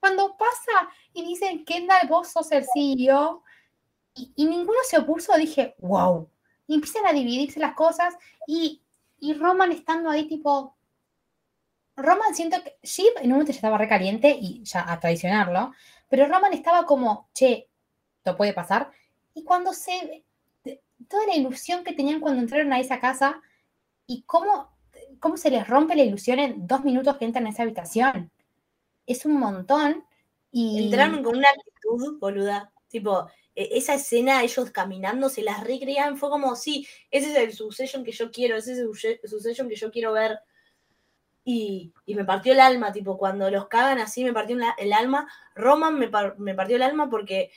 cuando pasa y dicen Kendall vos sos el CEO y, ninguno se opuso dije wow y empiezan a dividirse las cosas y, y Roman estando ahí tipo Roman siento que Sheep en un momento ya estaba recaliente y ya a traicionarlo pero Roman estaba como, che, esto puede pasar. Y cuando se. Toda la ilusión que tenían cuando entraron a esa casa y cómo, cómo se les rompe la ilusión en dos minutos que entran a esa habitación. Es un montón. Y. Entraron con una actitud, boluda. Tipo, e- esa escena, ellos caminando, se las recrean. Fue como, sí, ese es el succession que yo quiero, ese es el suce- succession que yo quiero ver. Y, y me partió el alma, tipo, cuando los cagan así, me partió el alma. Roman me, me partió el alma porque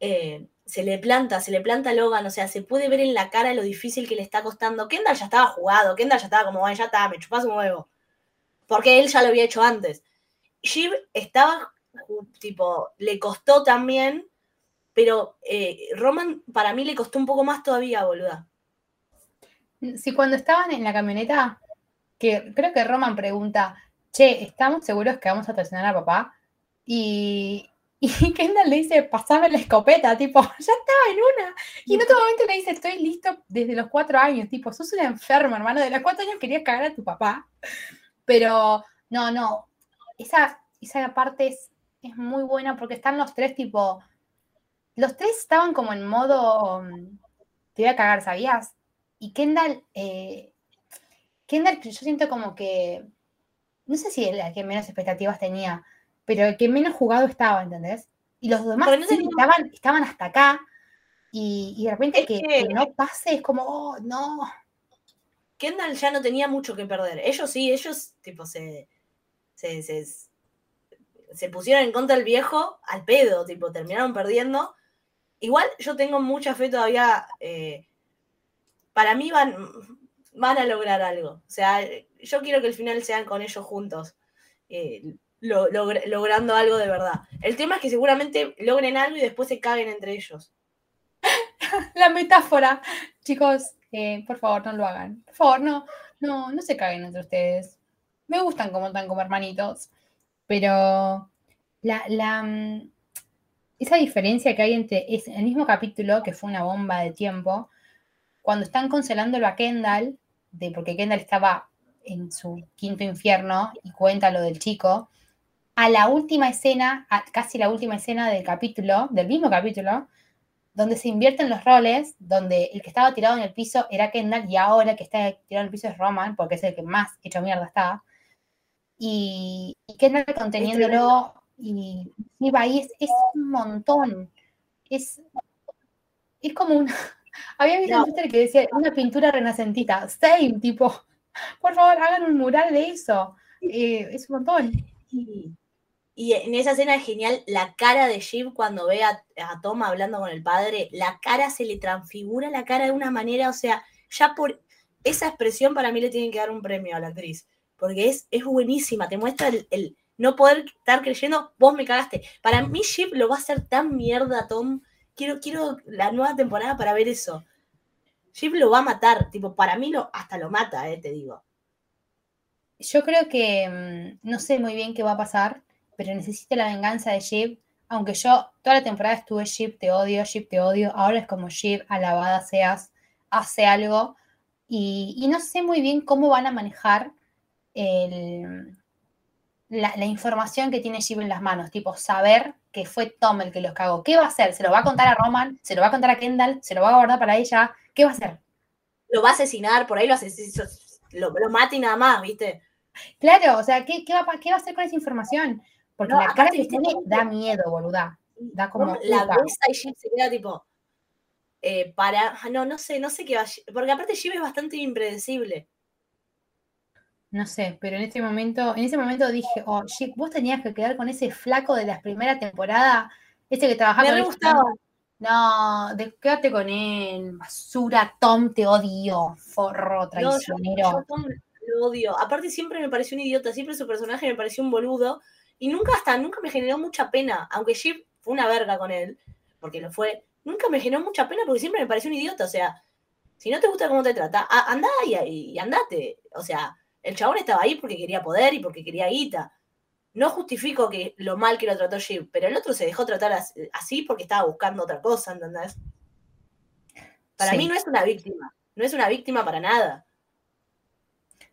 eh, se le planta, se le planta Logan, o sea, se puede ver en la cara lo difícil que le está costando. Kendall ya estaba jugado, Kendall ya estaba como, ya está, me chupas un huevo. Porque él ya lo había hecho antes. Shiv estaba, tipo, le costó también, pero eh, Roman para mí le costó un poco más todavía, boluda. Si cuando estaban en la camioneta, que creo que Roman pregunta, che, ¿estamos seguros que vamos a traicionar a papá? Y, Kendall le dice, pasame la escopeta, tipo, ya estaba en una. Y en otro momento le dice, estoy listo desde los cuatro años, tipo, sos un enfermo, hermano, de los cuatro años querías cagar a tu papá. Pero, no, no, esa, esa parte es, es muy buena porque están los tres, tipo, los tres estaban como en modo, mm, te voy a cagar, ¿sabías? Y Kendall, eh, Kendall, yo siento como que, no sé si el que menos expectativas tenía, pero el que menos jugado estaba, ¿entendés? Y los demás no sí, estaban, estaban hasta acá, y, y de repente Es que, que- que no pase es como, oh, no. Kendall ya no tenía mucho que perder. Ellos sí, ellos tipo se, se, pusieron en contra del viejo al pedo, tipo, terminaron perdiendo. Igual yo tengo mucha fe todavía. eh, para mí van, van a lograr algo. O sea, yo quiero que el final sean con ellos juntos. eh, lo- logr- logrando algo de verdad. El tema es que seguramente logren algo y después se caguen entre ellos. La metáfora. Chicos, eh, por favor, no lo hagan. Por favor, no, no, no se caguen entre ustedes. Me gustan como están como hermanitos. Pero la, la, mm, esa diferencia que hay entre es el mismo capítulo, que fue una bomba de tiempo, cuando están consolándolo a Kendall, de, porque Kendall estaba en su quinto infierno y cuenta lo del chico, a la última escena, casi la última escena del capítulo, del mismo capítulo, donde se invierten los roles, donde el que estaba tirado en el piso era Kendall y ahora el que está tirado en el piso es Roman, porque es el que más hecho mierda está. Y, y Kendall conteniéndolo y iba ahí es, es un montón. Es, es como una. Había visto en Twitter que decía una pintura renacentita. Same, tipo, por favor, hagan un mural de eso. Eh, es un montón. Y, y en esa escena es genial la cara de Jim cuando ve a, a Tom hablando con el padre. La cara se le transfigura la cara de una manera, o sea, ya por esa expresión para mí le tienen que dar un premio a la actriz. Porque es, es buenísima, te muestra el, el no poder estar creyendo, vos me cagaste. Para mí, Chip lo va a hacer tan mierda, Tom. Quiero, quiero la nueva temporada para ver eso. Chip lo va a matar, tipo, para mí lo, hasta lo mata, eh, te digo. Yo creo que mm, no sé muy bien qué va a pasar, pero necesito la venganza de Jeep. Aunque yo toda la temporada estuve Jeep, te odio, Jeep, te odio. Ahora es como Jeep, alabada seas, hace algo. Y, y no sé muy bien cómo van a manejar el, la, la información que tiene Jeep en las manos. Tipo, saber que fue Tom el que los cagó. ¿Qué va a hacer? ¿Se lo va a contar a Roman? ¿Se lo va a contar a Kendall? ¿Se lo va a guardar para ella? ¿Qué va a hacer? Lo va a asesinar, por ahí lo asesina, lo, lo mata y nada más, ¿viste? Claro, o sea, ¿qué, qué, va, a pa- qué va a hacer con esa información? Porque No, la cara que tiene ¿cómo- da miedo, boluda. Da como. La besa y Jim se queda tipo. eh, para. No, no sé, no sé qué va. a- Porque aparte Jim es bastante impredecible. No sé, pero en este momento, en ese momento dije, oh, shit, vos tenías que quedar con ese flaco de la primera temporada, ese que trabajaba Me con. No, de- quédate con él, basura, Tom, te odio, forro, No, yo, traicionero. yo Tom lo odio. Aparte siempre me pareció un idiota, siempre su personaje me pareció un boludo. Y nunca hasta, nunca me generó mucha pena. Aunque Jim fue una verga con él, porque lo fue, nunca me generó mucha pena porque siempre me pareció un idiota. O sea, si no te gusta cómo te trata, a- andá y, y andate. O sea, el chabón estaba ahí porque quería poder y porque quería guita. No justifico que lo mal que lo trató Jim, pero el otro se dejó tratar as- así porque estaba buscando otra cosa, ¿entendés? Para Sí. mí no es una víctima, no es una víctima para nada.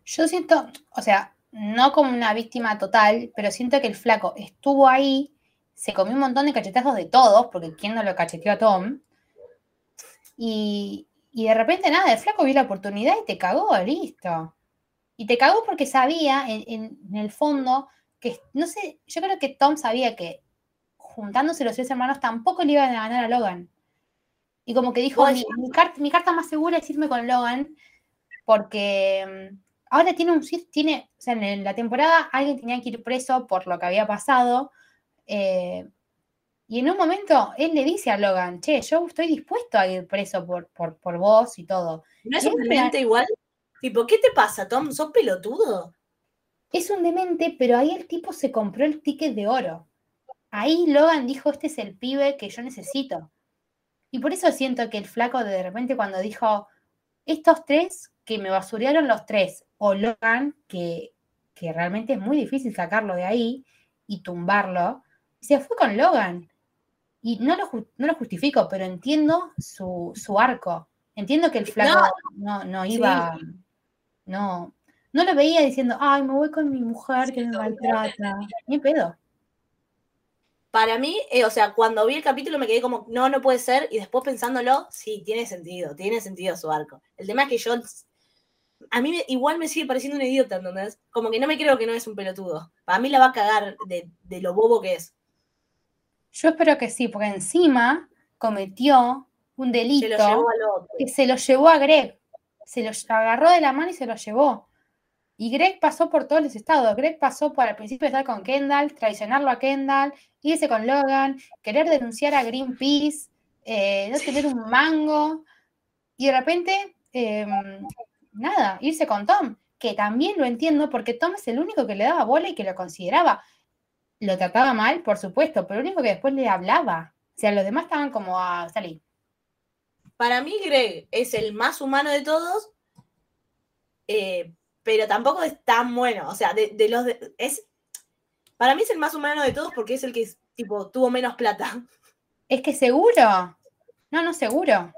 Yo siento, o sea, no como una víctima total, pero siento que el flaco estuvo ahí, se comió un montón de cachetazos de todos, porque quién no lo cacheteó a Tom, y, y de repente nada, el flaco vio la oportunidad y te cagó, listo. Y te cagó porque sabía en, en- en el fondo que, no sé, yo creo que Tom sabía que juntándose los tres hermanos tampoco le iban a ganar a Logan. Y como que dijo, mi, mi car- mi carta más segura es irme con Logan, porque mm, ahora tiene un tiene, o sea, en la temporada alguien tenía que ir preso por lo que había pasado. eh, y en un momento él le dice a Logan, che, yo estoy dispuesto a ir preso por, por, por vos y todo. ¿No es un igual? Tipo, ¿qué te pasa, Tom? ¿Sos pelotudo? Es un demente, pero ahí el tipo se compró el ticket de oro. Ahí Logan dijo, este es el pibe que yo necesito. Y por eso siento que el flaco de repente cuando dijo, estos tres que me basurearon los tres, o Logan, que, que realmente es muy difícil sacarlo de ahí y tumbarlo, se fue con Logan. Y no lo, no lo justifico, pero entiendo su, su arco. Entiendo que el flaco no, no iba, no, no lo veía diciendo, ay, me voy con mi mujer que me maltrata. Ni pedo. Para mí, eh, o sea, cuando vi el capítulo me quedé como, no, no puede ser, y después pensándolo, sí, tiene sentido, tiene sentido su arco. El tema es que yo, a mí me- igual me sigue pareciendo un idiota, ¿entendés? Como que no me creo que no es un pelotudo. Para mí la va a cagar de, de lo bobo que es. Yo espero que sí, porque encima cometió un delito que se lo llevó a Greg. Se lo agarró de la mano y se lo llevó. Y Greg pasó por todos los estados. Greg pasó por al principio estar con Kendall, traicionarlo a Kendall, irse con Logan, querer denunciar a Greenpeace, eh, no tener un mango. Y de repente, eh, nada, irse con Tom, que también lo entiendo porque Tom es el único que le daba bola y que lo consideraba. Lo trataba mal, por supuesto, pero el único que después le hablaba. O sea, los demás estaban como a salir. Para mí Greg es el más humano de todos, eh, pero tampoco es tan bueno. O sea, de, de los de- es para mí es el más humano de todos porque es el que tipo tuvo menos plata. Es que seguro. No, no, seguro.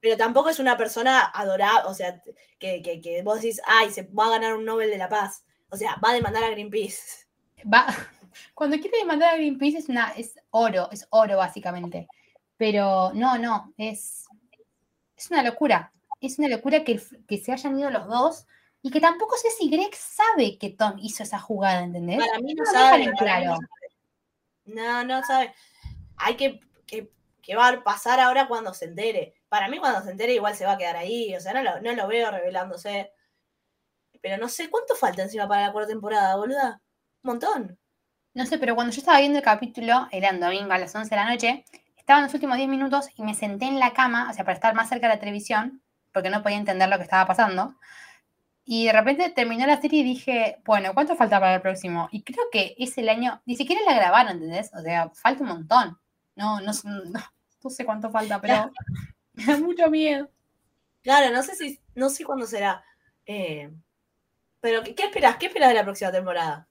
Pero tampoco es una persona adorable, o sea, que, que, que vos decís, ay, se va a ganar un Nobel de la Paz. O sea, va a demandar a Greenpeace. Va, cuando quiere demandar a Greenpeace es, una, es oro, es oro básicamente. Pero no, no, es, es una locura. Es una locura que, que se hayan ido los dos y que tampoco sé si Greg sabe que Tom hizo esa jugada, ¿entendés? Para mí no lo sabe. para mí claro. no sabe. No, no sabe. Hay que, que, que va a pasar ahora cuando se entere. Para mí cuando se entere igual se va a quedar ahí. O sea, no lo, no lo veo revelándose. Pero no sé cuánto falta encima para la cuarta temporada, boluda. Un montón. No sé, pero cuando yo estaba viendo el capítulo, era en domingo a las 11 de la noche, estaba en los últimos 10 minutos y me senté en la cama, o sea, para estar más cerca de la televisión, porque no podía entender lo que estaba pasando. Y de repente terminó la serie y dije, bueno, ¿cuánto falta para el próximo? Y creo que es el año, ni siquiera la grabaron, ¿entendés? O sea, falta un montón. No, no, sé- no, no sé cuánto falta, pero me da mucho miedo. Claro, no sé si, no sé cuándo será. Eh, pero, ¿qué, qué esperas? ¿Qué esperas de la próxima temporada?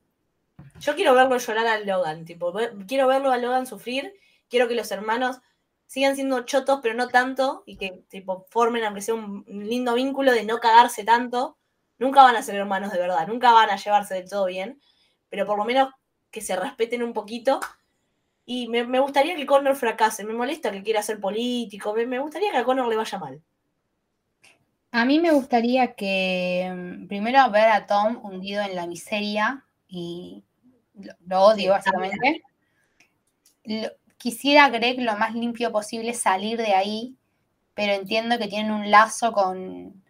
Yo quiero verlo llorar a Logan, tipo, quiero verlo a Logan sufrir, quiero que los hermanos sigan siendo chotos, pero no tanto, y que tipo formen, aunque sea un lindo vínculo de no cagarse tanto. Nunca van a ser hermanos de verdad, nunca van a llevarse del todo bien, pero por lo menos que se respeten un poquito. Y me, me gustaría que Connor fracase, me molesta que quiera ser político, me, me gustaría que a Connor le vaya mal. A mí me gustaría que mm, primero ver a Tom hundido en la miseria y lo, lo odio básicamente. Lo- quisiera Greg lo más limpio posible salir de ahí, pero entiendo que tienen un lazo con,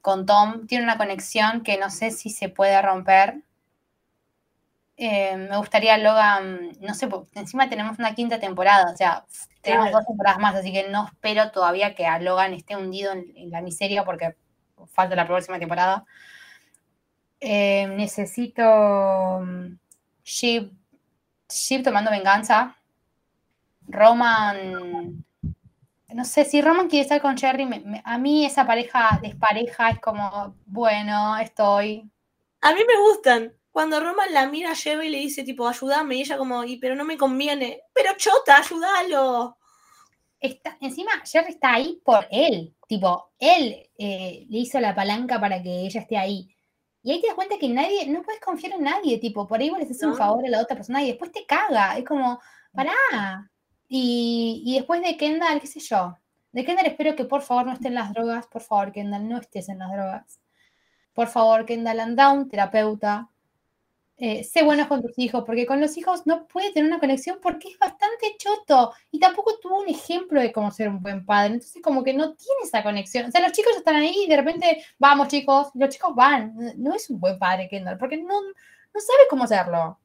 con Tom, tiene una conexión que no sé si se puede romper. Eh, me gustaría Logan, no sé, porque encima tenemos una quinta temporada, o sea, tenemos dos temporadas más, así que no espero todavía que a Logan esté hundido en, en la miseria porque falta la próxima temporada. Eh, necesito mm, Sheep, Sheep tomando venganza. Roman, no sé, si Roman quiere estar con Jerry, me- me- a mí esa pareja despareja es como, bueno, estoy. A mí me gustan. Cuando Roman la mira a Jerry y le dice, tipo, ayúdame, y ella como, y pero no me conviene. Pero chota, ayúdalo. Está, encima, Jerry está ahí por él. Tipo, él eh, le hizo la palanca para que ella esté ahí. Y ahí te das cuenta que nadie, no puedes confiar en nadie. Tipo, por ahí vos le haces un favor a la otra persona y después te caga. Es como, pará. Y, después de Kendall, qué sé yo. De Kendall espero que por favor no esté en las drogas. Por favor, Kendall, no estés en las drogas. Por favor, Kendall, anda un terapeuta. Eh, sé buenos con tus hijos, porque con los hijos no puede tener una conexión porque es bastante choto y tampoco tuvo un ejemplo de cómo ser un buen padre. Entonces, como que no tiene esa conexión. O sea, los chicos están ahí y de repente, vamos chicos, los chicos van. No es un buen padre, Kendall, porque no, no sabe cómo hacerlo.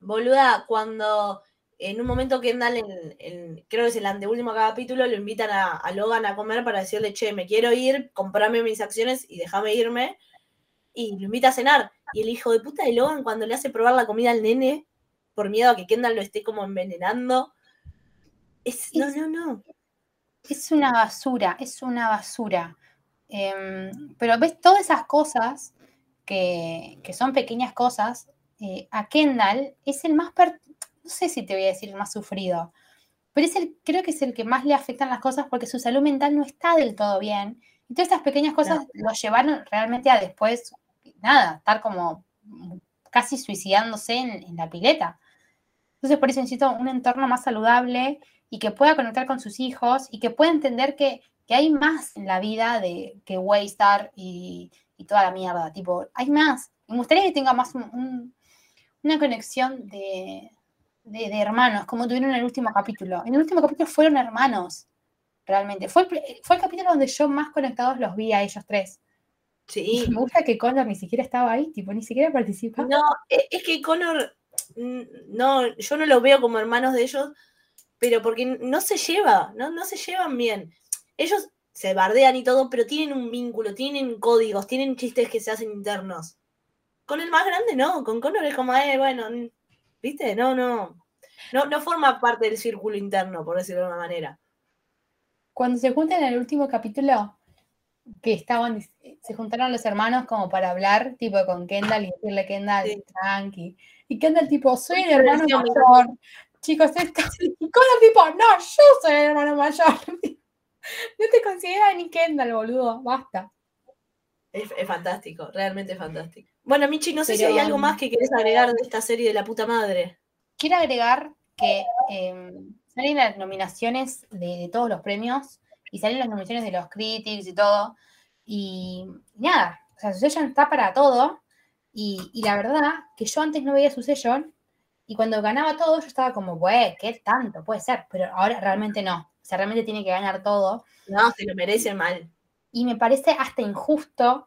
Boluda, cuando en un momento Kendall, en, en- creo que es el anteúltimo capítulo, lo invitan a, a Logan a comer para decirle, che, me quiero ir, comprame mis acciones y déjame irme. Y lo invita a cenar. Y el hijo de puta de Logan, cuando le hace probar la comida al nene, por miedo a que Kendall lo esté como envenenando. Es, no, Es- no, no. Es una basura, es una basura. Em, pero ves todas esas cosas que, que son pequeñas cosas. eh, a Kendall es el más, per- no sé si te voy a decir el más sufrido, pero es el, creo que es el que más le afectan las cosas porque su salud mental no está del todo bien. Y todas estas pequeñas cosas lo llevaron realmente a después, nada, estar como casi suicidándose en, en la pileta. Entonces por eso necesito un entorno más saludable y que pueda conectar con sus hijos y que pueda entender que, que hay más en la vida de que Waystar y, y toda la mierda. Tipo, hay más. Me gustaría que tenga más un- un- una conexión de, de, de hermanos, como tuvieron en el último capítulo. En el último capítulo fueron hermanos, realmente. Fue el, fue el capítulo donde yo más conectados los vi a ellos tres. Sí. Me gusta que Connor ni siquiera estaba ahí, tipo, ni siquiera participa. No, e- es que Connor, no, yo no lo veo como hermanos de ellos, pero porque no se lleva, no, no se llevan bien. Ellos se bardean y todo, pero tienen un vínculo, tienen códigos, tienen chistes que se hacen internos. Con el más grande no, con Connor es como, eh, bueno, ¿viste? No, no. No, no forma parte del círculo interno, por decirlo de una manera. cuando se juntan en el último capítulo, que estaban, se juntaron los hermanos como para hablar, tipo con Kendall y decirle Kendall, Sí. tranqui. Y Kendall tipo, soy el hermano mayor. Chicos, esto. Y Connor tipo, no, yo soy el hermano mayor. No te considera ni Kendall, boludo. Basta. Es, es fantástico, realmente fantástico. Bueno, Michi, no sé si hay algo más que querés agregar de esta serie de la puta madre. Quiero agregar que eh, salen las nominaciones de, de todos los premios y salen las nominaciones de los critics y todo. Y nada, o sea, Succession está para todo. Y, y la verdad que yo antes no veía Succession y cuando ganaba todo yo estaba como, güey, ¿qué tanto puede ser? Pero ahora realmente no. O sea, realmente tiene que ganar todo. No, se lo merecen mal. Y me parece hasta injusto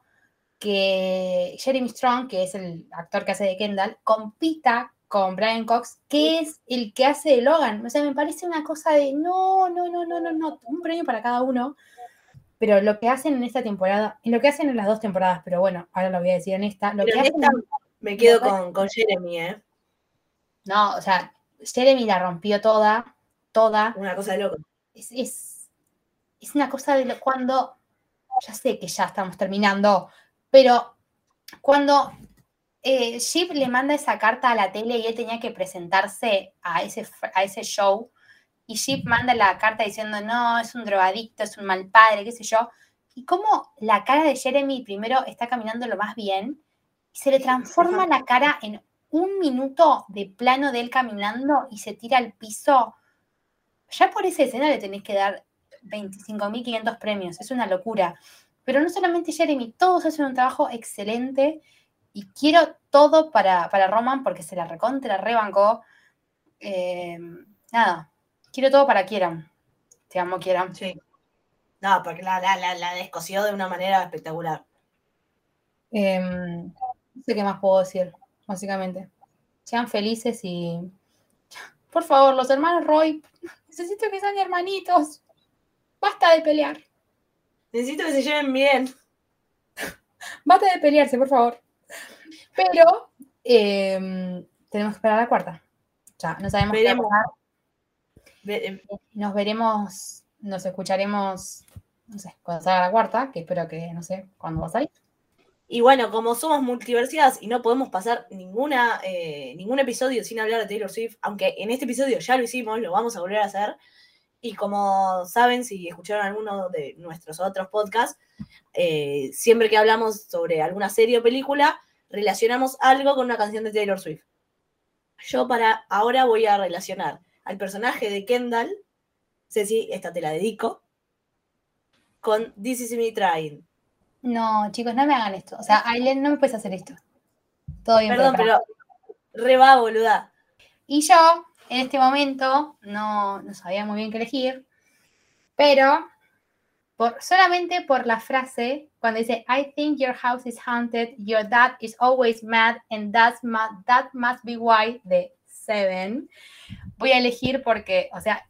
que Jeremy Strong, que es el actor que hace de Kendall, compita con Brian Cox, que es el que hace de Logan. O sea, me parece una cosa de no, no, no, no, no, no, un premio para cada uno. Pero lo que hacen en esta temporada, y lo que hacen en las dos temporadas, pero bueno, ahora lo voy a decir en esta, lo Pero que en hacen esta me quedo con, con Jeremy, ¿eh? no, o sea, Jeremy la rompió toda, toda, Una cosa de loco. es, es, es una cosa de lo- cuando, ya sé que ya estamos terminando, pero cuando eh, Chip le manda esa carta a la tele y él tenía que presentarse a ese, a ese show, y Chip manda la carta diciendo, no, es un drogadicto, es un mal padre, qué sé yo, y como la cara de Jeremy primero está caminando lo más bien, y se le transforma la cara en un minuto de plano de él caminando y se tira al piso. Ya por esa escena le tenés que dar 25.500 premios, es una locura. Pero no solamente Jeremy, todos hacen un trabajo excelente y quiero todo para, para Roman porque se la recontra rebancó. Eh, nada, quiero todo para Kieran. Te amo, Kieran. Sí. No, porque la, la, la, la descosió de una manera espectacular. Em, no sé qué más puedo decir, básicamente. Sean felices y. Por favor, los hermanos Roy, necesito que sean hermanitos. Basta de pelear. Necesito que se lleven bien. Basta de pelearse, por favor. Pero em, tenemos que esperar a la cuarta. Ya, no sabemos qué va a Veremos. pasar. Ve- eh, Nos veremos, nos escucharemos, no sé, cuando salga la cuarta, que espero que, no sé, cuándo va a salir. Y bueno, como somos multiversidas y no podemos pasar ninguna, eh, ningún episodio sin hablar de Taylor Swift, aunque en este episodio ya lo hicimos, lo vamos a volver a hacer. Y como saben, si escucharon alguno de nuestros otros podcasts, eh, siempre que hablamos sobre alguna serie o película, relacionamos algo con una canción de Taylor Swift. Yo para ahora voy a relacionar al personaje de Kendall, Ceci, esta te la dedico, con This Is Me Trying. No, chicos, no me hagan esto. O sea, Aileen, no me puedes hacer esto. Todo bien, Perdón, pero re va, boluda. Y yo, en este momento, no, no sabía muy bien qué elegir, pero por, solamente por la frase, cuando dice, I think your house is haunted, your dad is always mad, and that's that must be why, de Seven, voy a elegir porque, o sea,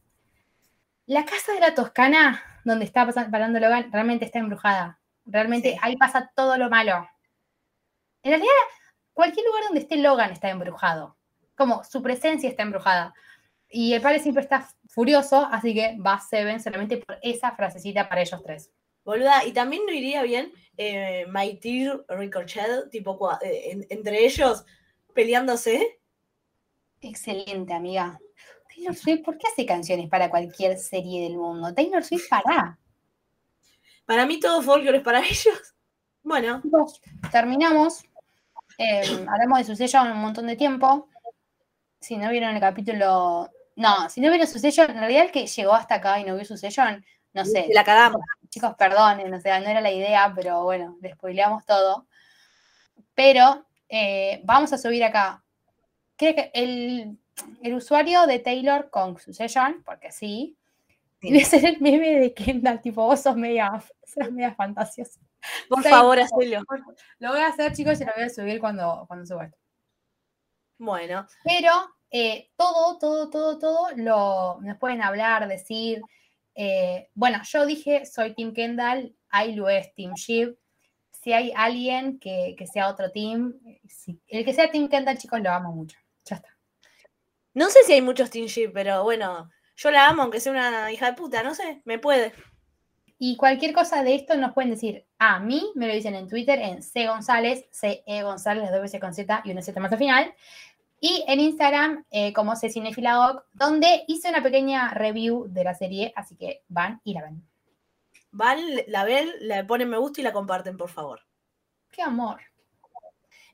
la casa de la Toscana, donde está parando Logan, realmente está embrujada. Realmente Sí. ahí pasa todo lo malo. En realidad, cualquier lugar donde esté Logan está embrujado como su presencia está embrujada. Y el padre siempre está furioso, así que va Seven solamente por esa frasecita para ellos tres. Boluda, y también no iría bien eh, My Dear Ricochet, tipo eh, en- entre ellos peleándose. Excelente, amiga. Taylor Swift, ¿por qué hace canciones para cualquier serie del mundo? Taylor Swift, para. Para mí todo folklore es para ellos. Bueno, terminamos. Eh, hablamos de su sello un montón de tiempo. Si no vieron el capítulo. No, si no vieron su sello, en realidad el que llegó hasta acá y no vio su sello, no sé. la cagamos. Chicos, perdonen, o sea, no era la idea, pero bueno, le spoileamos todo. Pero eh, vamos a subir acá. Creo que el, el usuario de Taylor con Succession, porque sí, Sí. debe ser el meme de Kendall, tipo, vos sos media, sos media fantasiosa. Por favor, hacelo. Lo voy a hacer, chicos, y lo voy a subir cuando, cuando suba esto. Bueno, Pero eh, todo, todo, todo, todo lo nos pueden hablar, decir. eh, bueno, yo dije soy Team Kendall, Ailu es Team Shiv. Si hay alguien que, que sea otro team, eh, el que sea Team Kendall, chicos, lo amo mucho. Ya está. no sé si hay muchos Team Ship, pero bueno, Yo la amo, aunque sea una hija de puta, no sé, me puede. Y cualquier cosa de esto nos pueden decir a mí, me lo dicen en Twitter, en C González, C E González, dos veces con Z y una Z más al final. Y en Instagram, eh, como C Cinefiladoc, donde hice una pequeña review de la serie, así que van y la ven. Van, la ven, le ponen me gusta y la comparten, por favor. Qué amor.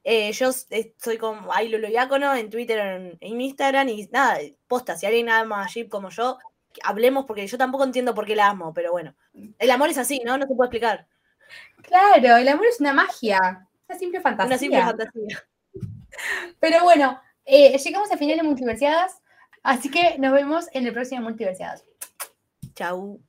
Eh, yo s- estoy con Ailolo Diácono en Twitter, en, en Instagram y nada, posta, si alguien ama a Jeep como yo, hablemos porque yo tampoco entiendo por qué la amo, pero bueno. El amor es así, ¿no? No se puede explicar. Claro, el amor es una magia, una simple fantasía. Una simple fantasía. Pero bueno, eh, llegamos al final de Multiversiadas, así que nos vemos en el próximo Multiversiadas. Chau.